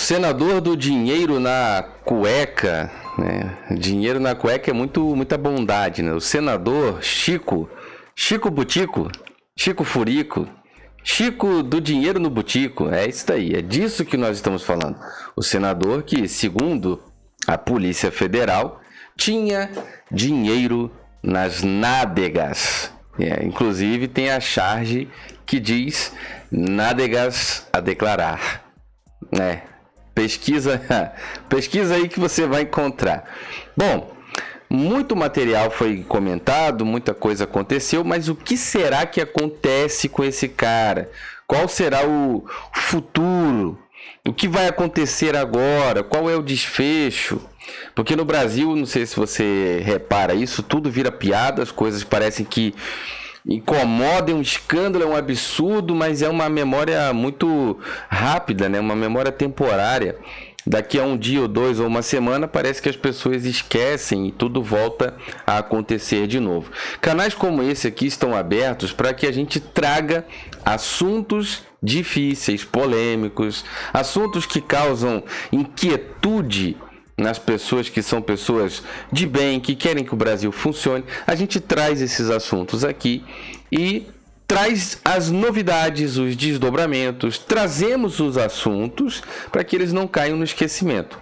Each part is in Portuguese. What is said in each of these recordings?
senador do dinheiro na cueca, né? Dinheiro na cueca é muito, muita bondade, né? O senador Chico, Chico Butico, Chico Furico, Chico do dinheiro no butico, é isso daí, é disso que nós estamos falando. O senador que, segundo a Polícia Federal, tinha dinheiro nas nádegas. É, inclusive tem a charge que diz nádegas a declarar. É, pesquisa, pesquisa aí que você vai encontrar. Bom, muito material foi comentado, muita coisa aconteceu, mas o que será que acontece com esse cara? Qual será o futuro? O que vai acontecer agora? Qual é o desfecho? Porque no Brasil, não sei se você repara isso, tudo vira piada, as coisas parecem que incomodam, um escândalo, é um absurdo, mas é uma memória muito rápida, né? uma memória temporária. Daqui a um dia ou dois ou uma semana, parece que as pessoas esquecem e tudo volta a acontecer de novo. Canais como esse aqui estão abertos para que a gente traga assuntos difíceis, polêmicos, assuntos que causam inquietude nas pessoas que são pessoas de bem, que querem que o Brasil funcione. A gente traz esses assuntos aqui e traz as novidades, os desdobramentos, trazemos os assuntos para que eles não caiam no esquecimento.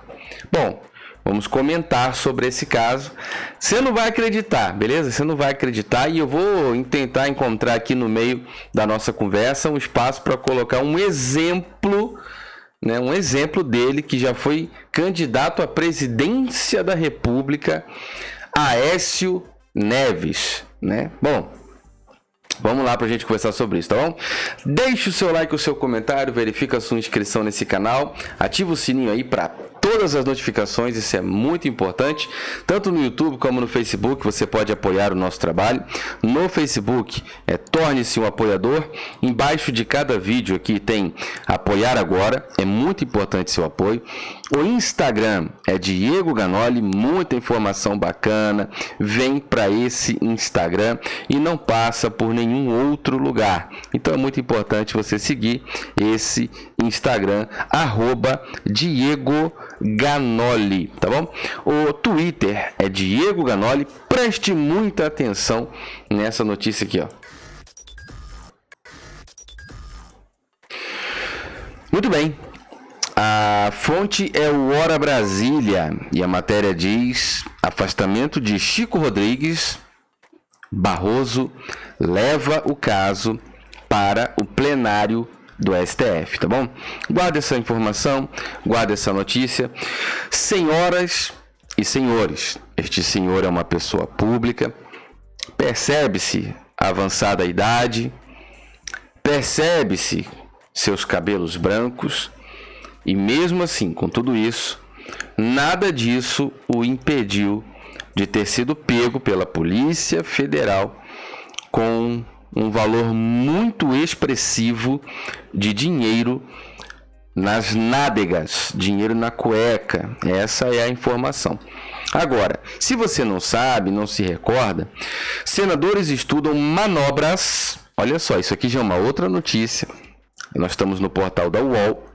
Bom, vamos comentar sobre esse caso. Você não vai acreditar, beleza? Você não vai acreditar e eu vou tentar encontrar aqui no meio da nossa conversa um espaço para colocar um exemplo né, um exemplo dele que já foi candidato à presidência da República, Aécio Neves. Né? Bom, Vamos lá para a gente conversar sobre isso, tá bom? Deixe o seu like, o seu comentário, verifica a sua inscrição nesse canal, ativa o sininho aí para todas as notificações, isso é muito importante. Tanto no YouTube como no Facebook você pode apoiar o nosso trabalho. No Facebook é torne-se um apoiador. Embaixo de cada vídeo aqui tem apoiar agora, é muito importante seu apoio. O Instagram é Diego Ganoli, muita informação bacana. Vem para esse Instagram e não passa por nenhum outro lugar. Então é muito importante você seguir esse Instagram, arroba Diego Ganoli, tá bom? O Twitter é Diego Ganoli. Preste muita atenção nessa notícia aqui, ó. Muito bem. A fonte é o Hora Brasília e a matéria diz: afastamento de Chico Rodrigues Barroso leva o caso para o plenário do STF, tá bom? Guarde essa informação, guarde essa notícia. Senhoras e senhores, este senhor é uma pessoa pública, percebe-se a avançada idade, percebe-se seus cabelos brancos, e mesmo assim, com tudo isso, nada disso o impediu de ter sido pego pela Polícia Federal com um valor muito expressivo de dinheiro nas nádegas, dinheiro na cueca. Essa é a informação. Agora, se você não sabe, não se recorda, senadores estudam manobras. Olha só, isso aqui já é uma outra notícia. Nós estamos no portal da UOL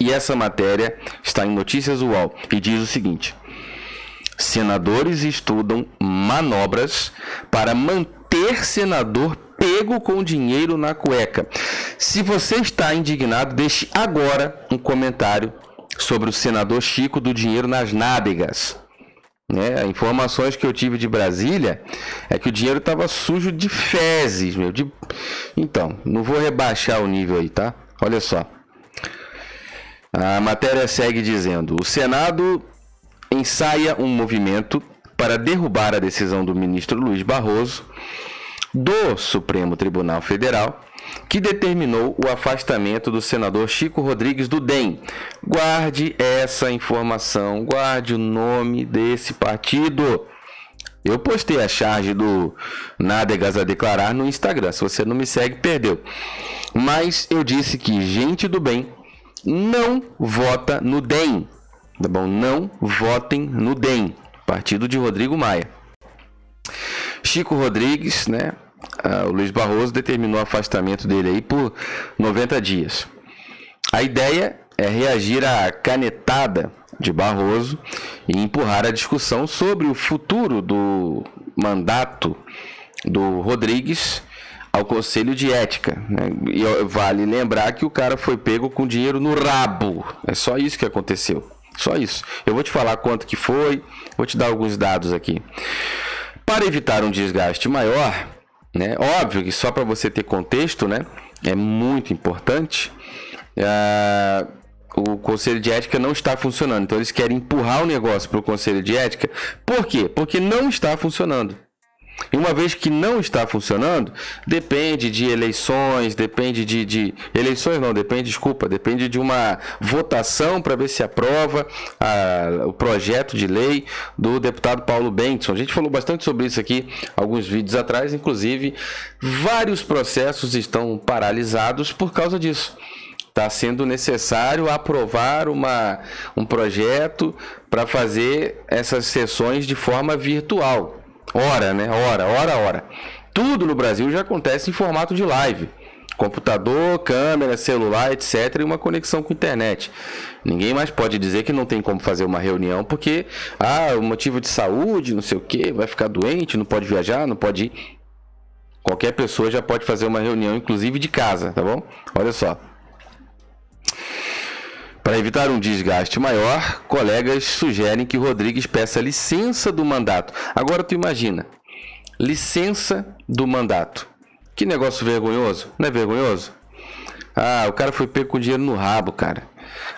e essa matéria está em Notícias UOL e diz o seguinte: Senadores estudam manobras para manter senador pego com dinheiro na cueca. Se você está indignado, deixe agora um comentário sobre o senador Chico do dinheiro nas nádegas. Né? Informações que eu tive de Brasília é que o dinheiro estava sujo de fezes, meu. De... Então, não vou rebaixar o nível aí, tá? Olha só. A matéria segue dizendo: o Senado ensaia um movimento para derrubar a decisão do ministro Luiz Barroso do Supremo Tribunal Federal, que determinou o afastamento do senador Chico Rodrigues do DEM. Guarde essa informação, guarde o nome desse partido. Eu postei a charge do Nádegas a declarar no Instagram. Se você não me segue, perdeu. Mas eu disse que gente do bem não vota no DEM. Tá bom? Não votem no DEM, partido de Rodrigo Maia. Chico Rodrigues, né? Ah, o Luiz Barroso determinou o afastamento dele aí por 90 dias. A ideia é reagir à canetada de Barroso e empurrar a discussão sobre o futuro do mandato do Rodrigues ao Conselho de Ética. Né? E vale lembrar que o cara foi pego com dinheiro no rabo. É só isso que aconteceu. Só isso. Eu vou te falar quanto que foi, vou te dar alguns dados aqui. Para evitar um desgaste maior, né? Óbvio que só para você ter contexto, né? É muito importante. Uh, o Conselho de Ética não está funcionando. Então eles querem empurrar o negócio para o Conselho de Ética. Por quê? Porque não está funcionando. E uma vez que não está funcionando, depende de eleições, depende de, de eleições não, depende, desculpa, depende de uma votação para ver se aprova a, o projeto de lei do deputado Paulo Benson. A gente falou bastante sobre isso aqui alguns vídeos atrás, inclusive vários processos estão paralisados por causa disso está sendo necessário aprovar uma, um projeto para fazer essas sessões de forma virtual. Hora, né? Hora, hora, hora. Tudo no Brasil já acontece em formato de live. Computador, câmera, celular, etc. E uma conexão com internet. Ninguém mais pode dizer que não tem como fazer uma reunião porque, ah, o motivo de saúde, não sei o que, vai ficar doente, não pode viajar, não pode ir. Qualquer pessoa já pode fazer uma reunião, inclusive de casa, tá bom? Olha só. Para evitar um desgaste maior, colegas sugerem que Rodrigues peça licença do mandato. Agora tu imagina, licença do mandato. Que negócio vergonhoso, não é vergonhoso? Ah, o cara foi pego com dinheiro no rabo, cara.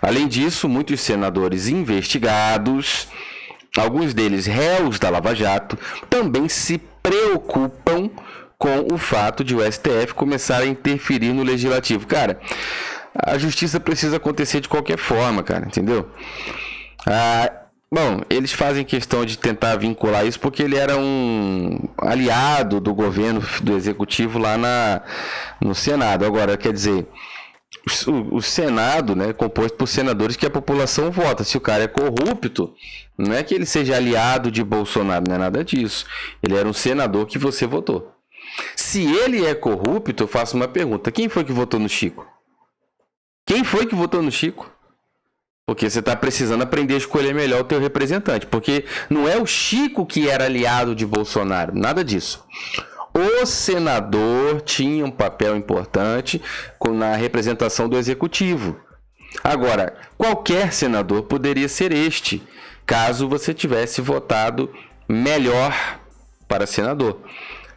Além disso, muitos senadores investigados, alguns deles réus da Lava Jato, também se preocupam com o fato de o STF começar a interferir no legislativo. Cara, a justiça precisa acontecer de qualquer forma, cara, entendeu? Ah, bom, eles fazem questão de tentar vincular isso porque ele era um aliado do governo, do executivo lá na, no Senado. Agora, quer dizer, o, o Senado né, é composto por senadores que a população vota. Se o cara é corrupto, não é que ele seja aliado de Bolsonaro, não é nada disso. Ele era um senador que você votou. Se ele é corrupto, eu faço uma pergunta: quem foi que votou no Chico? Quem foi que votou no Chico? Porque você está precisando aprender a escolher melhor o teu representante. Porque não é o Chico que era aliado de Bolsonaro. Nada disso. O senador tinha um papel importante na representação do executivo. Agora, qualquer senador poderia ser este, caso você tivesse votado melhor para senador.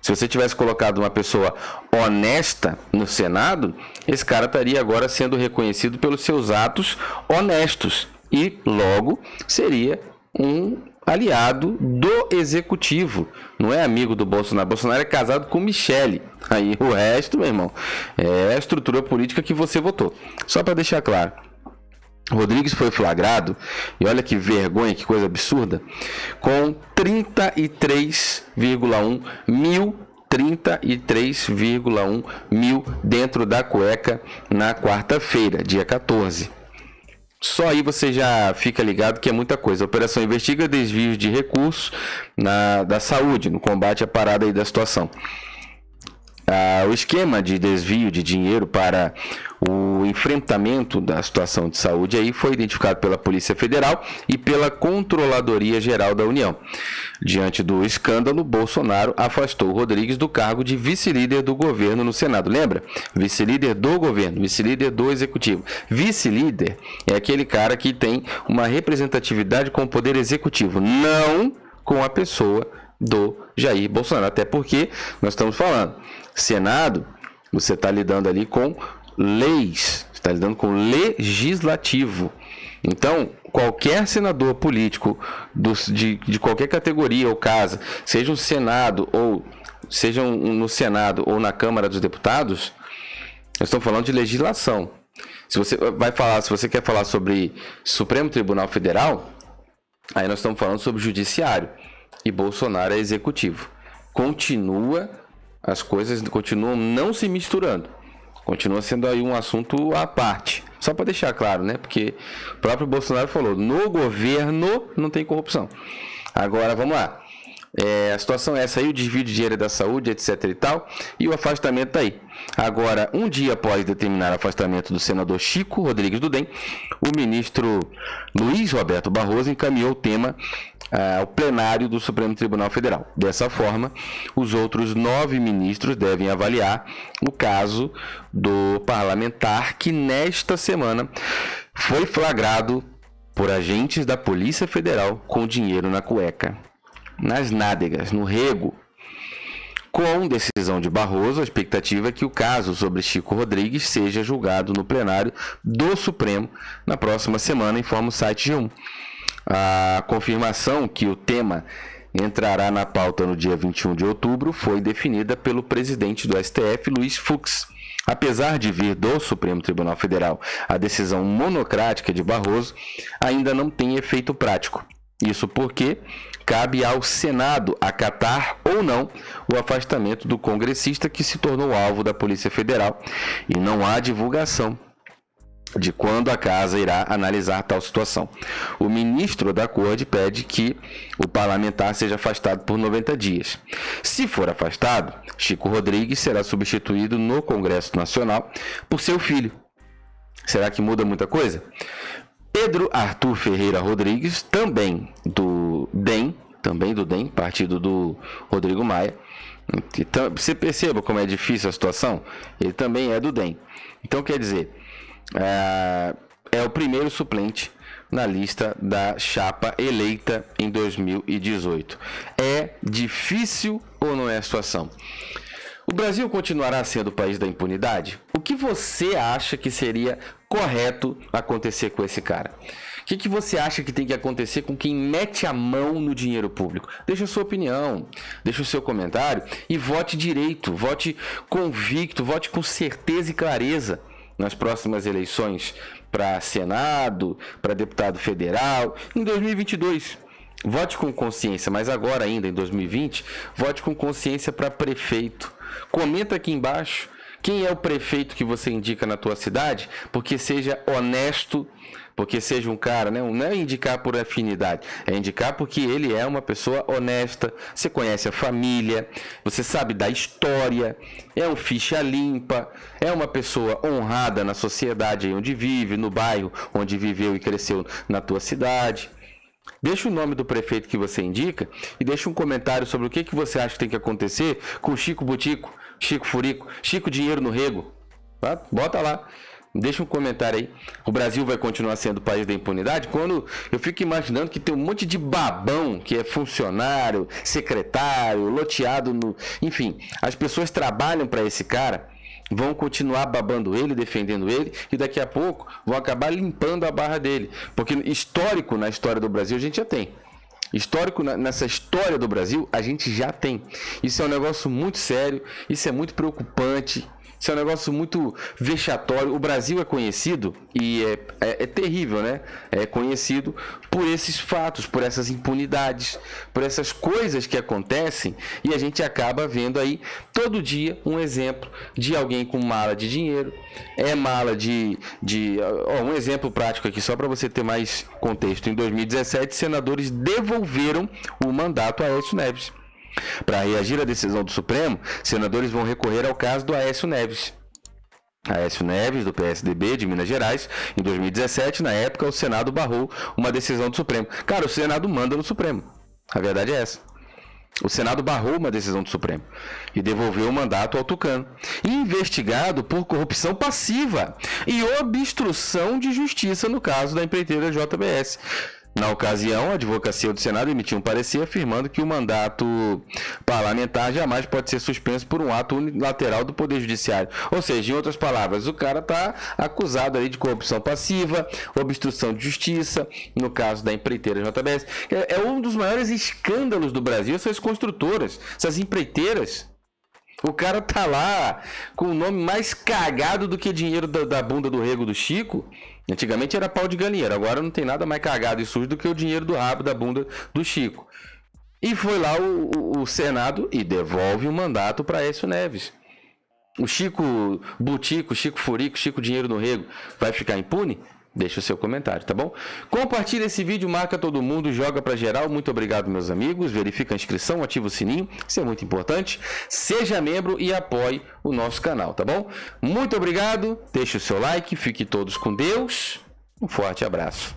Se você tivesse colocado uma pessoa honesta no Senado, esse cara estaria agora sendo reconhecido pelos seus atos honestos e logo seria um aliado do executivo. Não é amigo do Bolsonaro. Bolsonaro é casado com Michele. Aí o resto, meu irmão, é a estrutura política que você votou. Só para deixar claro. Rodrigues foi flagrado, e olha que vergonha, que coisa absurda, com 33,1 mil 33,1 mil dentro da cueca na quarta-feira, dia 14. Só aí você já fica ligado que é muita coisa. A operação investiga desvios de recursos na, da saúde, no combate à parada aí da situação. Ah, o esquema de desvio de dinheiro para o enfrentamento da situação de saúde aí foi identificado pela Polícia Federal e pela Controladoria Geral da União. Diante do escândalo, Bolsonaro afastou Rodrigues do cargo de vice-líder do governo no Senado. Lembra? Vice-líder do governo, vice-líder do executivo. Vice-líder é aquele cara que tem uma representatividade com o poder executivo, não com a pessoa do Jair Bolsonaro. Até porque nós estamos falando Senado, você está lidando ali com leis, está lidando com legislativo. Então, qualquer senador político de, de qualquer categoria ou casa, seja um Senado ou seja um, no Senado ou na Câmara dos Deputados, nós estamos falando de legislação. Se você vai falar, se você quer falar sobre Supremo Tribunal Federal, aí nós estamos falando sobre judiciário e Bolsonaro é executivo. Continua as coisas continuam não se misturando. Continua sendo aí um assunto à parte. Só para deixar claro, né? Porque o próprio Bolsonaro falou: no governo não tem corrupção. Agora vamos lá. É, a situação é essa aí, o desvio de dinheiro da saúde, etc e tal, e o afastamento tá aí. Agora, um dia após determinar o afastamento do senador Chico Rodrigues do DEM, o ministro Luiz Roberto Barroso encaminhou o tema uh, ao plenário do Supremo Tribunal Federal. Dessa forma, os outros nove ministros devem avaliar o caso do parlamentar que nesta semana foi flagrado por agentes da Polícia Federal com dinheiro na cueca nas nádegas, no rego. Com decisão de Barroso, a expectativa é que o caso sobre Chico Rodrigues seja julgado no plenário do Supremo na próxima semana, informa o site G1. A confirmação que o tema entrará na pauta no dia 21 de outubro foi definida pelo presidente do STF, Luiz Fux. Apesar de vir do Supremo Tribunal Federal, a decisão monocrática de Barroso ainda não tem efeito prático. Isso porque cabe ao Senado acatar ou não o afastamento do congressista que se tornou alvo da Polícia Federal e não há divulgação de quando a casa irá analisar tal situação. O ministro da Corte pede que o parlamentar seja afastado por 90 dias. Se for afastado, Chico Rodrigues será substituído no Congresso Nacional por seu filho. Será que muda muita coisa? Pedro Arthur Ferreira Rodrigues, também do DEM, também do DEM, partido do Rodrigo Maia. Então, você perceba como é difícil a situação? Ele também é do DEM. Então, quer dizer, é, é o primeiro suplente na lista da chapa eleita em 2018. É difícil ou não é a situação? O Brasil continuará sendo o país da impunidade? O que você acha que seria correto acontecer com esse cara? O que, que você acha que tem que acontecer com quem mete a mão no dinheiro público? Deixa a sua opinião, deixa o seu comentário e vote direito, vote convicto, vote com certeza e clareza nas próximas eleições para Senado, para deputado federal, em 2022. Vote com consciência, mas agora ainda em 2020, vote com consciência para prefeito. Comenta aqui embaixo quem é o prefeito que você indica na tua cidade, porque seja honesto, porque seja um cara, né? Não é indicar por afinidade, é indicar porque ele é uma pessoa honesta, você conhece a família, você sabe da história, é um ficha limpa, é uma pessoa honrada na sociedade onde vive, no bairro onde viveu e cresceu na tua cidade. Deixa o nome do prefeito que você indica e deixa um comentário sobre o que, que você acha que tem que acontecer com Chico Butico, Chico Furico, Chico Dinheiro no Rego. Tá? Bota lá. Deixa um comentário aí. O Brasil vai continuar sendo o país da impunidade? Quando eu fico imaginando que tem um monte de babão que é funcionário, secretário, loteado no. Enfim, as pessoas trabalham para esse cara, vão continuar babando ele, defendendo ele, e daqui a pouco vão acabar limpando a barra dele. Porque histórico na história do Brasil a gente já tem. Histórico nessa história do Brasil, a gente já tem. Isso é um negócio muito sério, isso é muito preocupante. Isso é um negócio muito vexatório. O Brasil é conhecido e é, é, é, terrível, né? É conhecido por esses fatos, por essas impunidades, por essas coisas que acontecem e a gente acaba vendo aí todo dia um exemplo de alguém com mala de dinheiro. É mala de. de ó, um exemplo prático aqui, só para você ter mais contexto. Em 2017, senadores devolveram o mandato a Aécio Neves. Para reagir à decisão do Supremo, senadores vão recorrer ao caso do Aécio Neves. Aécio Neves, do PSDB de Minas Gerais, em 2017, na época, o Senado barrou uma decisão do Supremo. Cara, o Senado manda no Supremo. A verdade é essa. O Senado barrou uma decisão do Supremo e devolveu o mandato ao Tucano, investigado por corrupção passiva e obstrução de justiça no caso da empreiteira JBS. Na ocasião, a advocacia do Senado emitiu um parecer afirmando que o mandato parlamentar jamais pode ser suspenso por um ato unilateral do Poder Judiciário. Ou seja, em outras palavras, o cara está acusado ali de corrupção passiva, obstrução de justiça, no caso da empreiteira JBS. É, um dos maiores escândalos do Brasil, essas construtoras, essas empreiteiras. O cara tá lá com o nome mais cagado do que dinheiro da, da bunda do rego do Chico Antigamente era pau de galinheiro, agora não tem nada mais cagado e sujo do que o dinheiro do rabo da bunda do Chico. E foi lá o, o, o Senado e devolve o mandato para Écio Neves. O Chico Butico, Chico Furico, Chico Dinheiro no Rego vai ficar impune? Deixa o seu comentário, tá bom? Compartilha esse vídeo, marca todo mundo, joga para geral. Muito obrigado, meus amigos. Verifica a inscrição, ativa o sininho, isso é muito importante. Seja membro e apoie o nosso canal, tá bom? Muito obrigado. Deixe o seu like, fique todos com Deus. Um forte abraço.